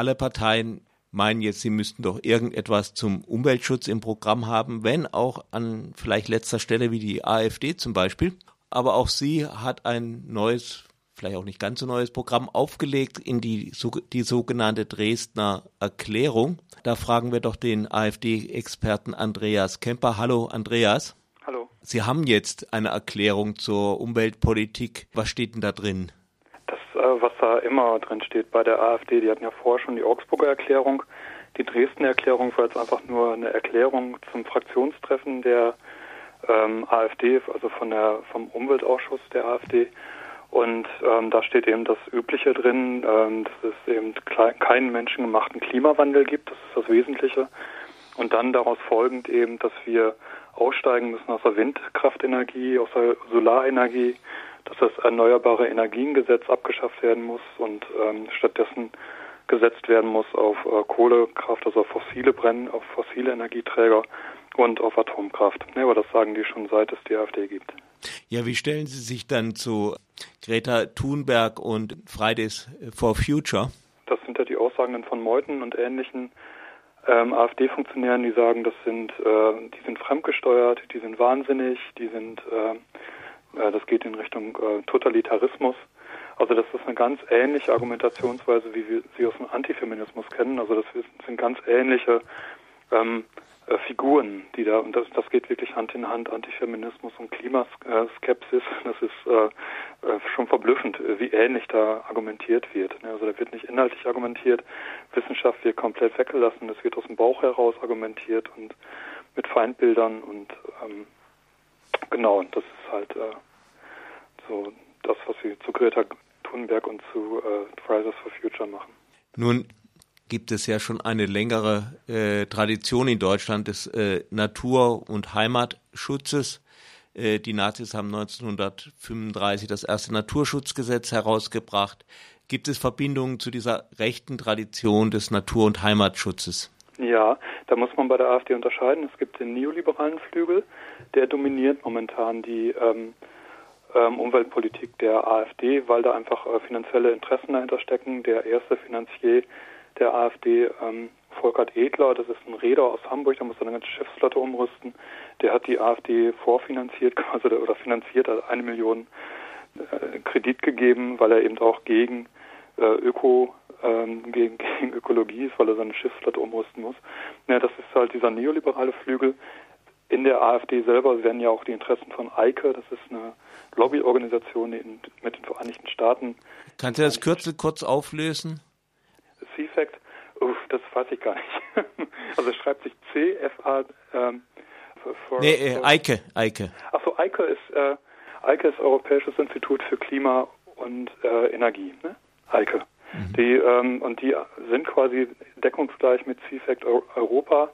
alle Parteien meinen jetzt, sie müssten doch irgendetwas zum Umweltschutz im Programm haben, wenn auch an vielleicht letzter Stelle wie die AfD zum Beispiel. Aber auch sie hat ein neues, vielleicht auch nicht ganz so neues Programm aufgelegt in die, die sogenannte Dresdner Erklärung. Da fragen wir doch den AfD-Experten Andreas Kemper. Hallo, Andreas. Hallo. Sie haben jetzt eine Erklärung zur Umweltpolitik. Was steht denn da drin? Was da immer drin steht bei der AfD. Die hatten ja vorher schon die Augsburger Erklärung. Die Dresdner Erklärung war jetzt einfach nur eine Erklärung zum Fraktionstreffen der ähm, AfD, also von der vom Umweltausschuss der AfD. Und ähm, da steht eben das Übliche drin, ähm, dass es eben keinen menschengemachten Klimawandel gibt. Das ist das Wesentliche. Und dann daraus folgend eben, dass wir aussteigen müssen aus der Windkraftenergie, aus der Solarenergie, dass das Erneuerbare Energiengesetz abgeschafft werden muss und ähm, stattdessen gesetzt werden muss auf äh, Kohlekraft, also auf fossile Brennen, auf fossile Energieträger und auf Atomkraft. Ja, aber das sagen die schon seit es die AfD gibt. Ja, wie stellen Sie sich dann zu Greta Thunberg und Fridays for Future? Das sind ja die Aussagen von Meuthen und ähnlichen ähm, AfD-Funktionären, die sagen, das sind, äh, die sind fremdgesteuert, die sind wahnsinnig, die sind äh, äh, das geht in Richtung äh, Totalitarismus. Also das ist eine ganz ähnliche Argumentationsweise, wie wir sie aus dem Antifeminismus kennen. Also das sind ganz ähnliche ähm, äh, Figuren, die da, und das, das geht wirklich Hand in Hand, Antifeminismus und Klimaskepsis. Das ist äh, äh, schon verblüffend, wie ähnlich da argumentiert wird. Also da wird nicht inhaltlich argumentiert, Wissenschaft wird komplett weggelassen, es wird aus dem Bauch heraus argumentiert und mit Feindbildern und ähm, Genau, das ist halt äh, so das, was wir zu Greta Thunberg und zu äh, Fridays for Future machen. Nun gibt es ja schon eine längere äh, Tradition in Deutschland des äh, Natur- und Heimatschutzes. Äh, die Nazis haben 1935 das erste Naturschutzgesetz herausgebracht. Gibt es Verbindungen zu dieser rechten Tradition des Natur- und Heimatschutzes? Ja, da muss man bei der AfD unterscheiden. Es gibt den neoliberalen Flügel, der dominiert momentan die ähm, ähm, Umweltpolitik der AfD, weil da einfach äh, finanzielle Interessen dahinter stecken. Der erste Finanzier der AfD, ähm, Volkert Edler, das ist ein Räder aus Hamburg, da muss er eine ganze Schiffsflotte umrüsten. Der hat die AfD vorfinanziert, quasi oder finanziert, hat eine Million äh, Kredit gegeben, weil er eben auch gegen Öko ähm, gegen, gegen Ökologie ist, weil er seine Schiffsflotte umrüsten muss. Ja, das ist halt dieser neoliberale Flügel. In der AfD selber werden ja auch die Interessen von EIKE, das ist eine Lobbyorganisation in, mit den Vereinigten Staaten. Kannst du das Kürzel kurz auflösen? CFACT, uff, das weiß ich gar nicht. also es schreibt sich CFA. Ähm, for, nee, äh, EIKE, EIKE. Achso, EIKE ist, äh, EIKE ist Europäisches Institut für Klima und äh, Energie, ne? EIKE. Mhm. Die, ähm, und die sind quasi deckungsgleich mit CFACT Europa.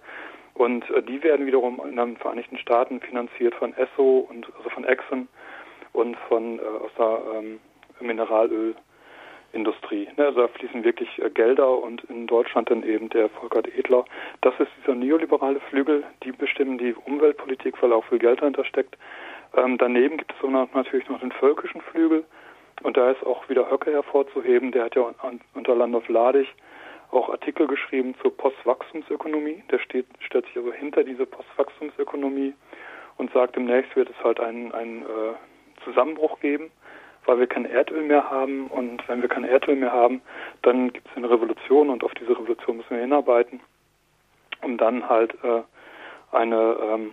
Und äh, die werden wiederum in den Vereinigten Staaten finanziert von ESSO und also von Exxon und von äh, aus der ähm, Mineralölindustrie. Ne, also da fließen wirklich äh, Gelder und in Deutschland dann eben der Volkert Edler. Das ist dieser neoliberale Flügel, die bestimmen die Umweltpolitik, weil auch viel Geld dahinter steckt. Ähm, daneben gibt es natürlich noch den völkischen Flügel, und da ist auch wieder Höcke hervorzuheben, der hat ja unter Landolf Ladig auch Artikel geschrieben zur Postwachstumsökonomie. Der steht, stellt sich also hinter diese Postwachstumsökonomie und sagt, demnächst wird es halt einen, einen äh, Zusammenbruch geben, weil wir kein Erdöl mehr haben. Und wenn wir kein Erdöl mehr haben, dann gibt es eine Revolution und auf diese Revolution müssen wir hinarbeiten, um dann halt äh, eine ähm,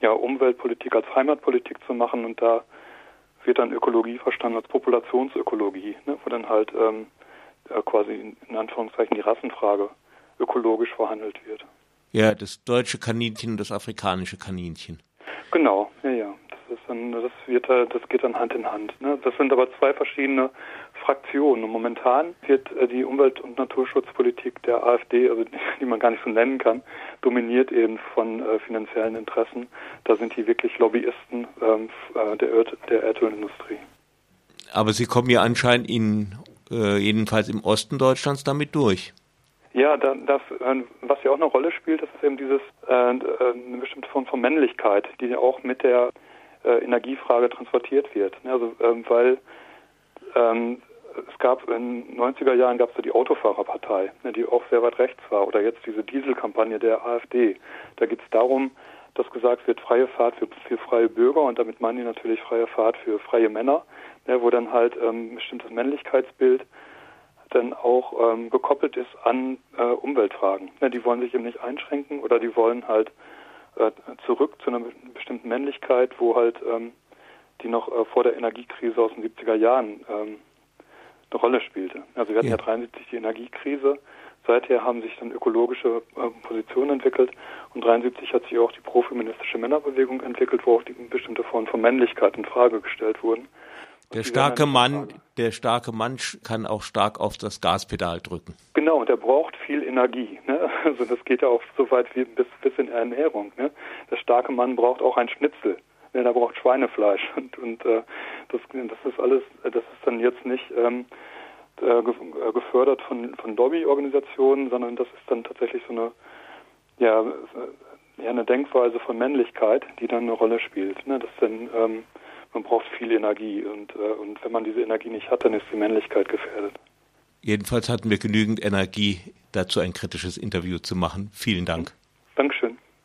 ja, Umweltpolitik als Heimatpolitik zu machen und da wird dann Ökologie verstanden als Populationsökologie, ne, wo dann halt ähm, äh, quasi in Anführungszeichen die Rassenfrage ökologisch verhandelt wird. Ja, das deutsche Kaninchen und das afrikanische Kaninchen. Genau, ja, ja. Das, ist dann, das, wird, das geht dann Hand in Hand. Ne? Das sind aber zwei verschiedene Fraktionen. Und momentan wird äh, die Umwelt- und Naturschutzpolitik der AfD, also die man gar nicht so nennen kann, dominiert eben von äh, finanziellen Interessen. Da sind die wirklich Lobbyisten ähm, äh, der, der Erdölindustrie. Aber Sie kommen ja anscheinend in, jedenfalls im Osten Deutschlands damit durch. Ja, das, äh, was ja auch eine Rolle spielt, das ist eben dieses eine bestimmte Form von Männlichkeit, die ja auch mit der Energiefrage transportiert wird. Also ähm, weil ähm, es gab in den 90er Jahren gab es die Autofahrerpartei, ne, die auch sehr weit rechts war, oder jetzt diese Dieselkampagne der AfD. Da geht es darum, dass gesagt wird, freie Fahrt für, für freie Bürger und damit meinen die natürlich freie Fahrt für freie Männer, ne, wo dann halt ähm, bestimmtes Männlichkeitsbild dann auch ähm, gekoppelt ist an äh, Umweltfragen. Ne, die wollen sich eben nicht einschränken oder die wollen halt äh, zurück zu einer bestimmten Männlichkeit, wo halt ähm, die noch äh, vor der Energiekrise aus den 70er Jahren ähm, eine Rolle spielte. Also wir hatten ja, ja 73 die Energiekrise. Seither haben sich dann ökologische äh, Positionen entwickelt und 73 hat sich auch die profeministische Männerbewegung entwickelt, wo auch die bestimmte Formen von Männlichkeit in Frage gestellt wurden. Der starke Mann, der starke Mann kann auch stark auf das Gaspedal drücken. Genau, der braucht viel Energie. Ne? Also das geht ja auch so weit wie bis, bis in Ernährung. Ne? Der starke Mann braucht auch ein Schnitzel. Ne? Der braucht Schweinefleisch und, und äh, das, das ist alles, das ist dann jetzt nicht ähm, äh, äh, gefördert von, von Lobbyorganisationen, sondern das ist dann tatsächlich so eine ja, ja eine Denkweise von Männlichkeit, die dann eine Rolle spielt. Ne? Das dann ähm, man braucht viel Energie und, äh, und wenn man diese Energie nicht hat, dann ist die Männlichkeit gefährdet. Jedenfalls hatten wir genügend Energie, dazu ein kritisches Interview zu machen. Vielen Dank. Dankeschön.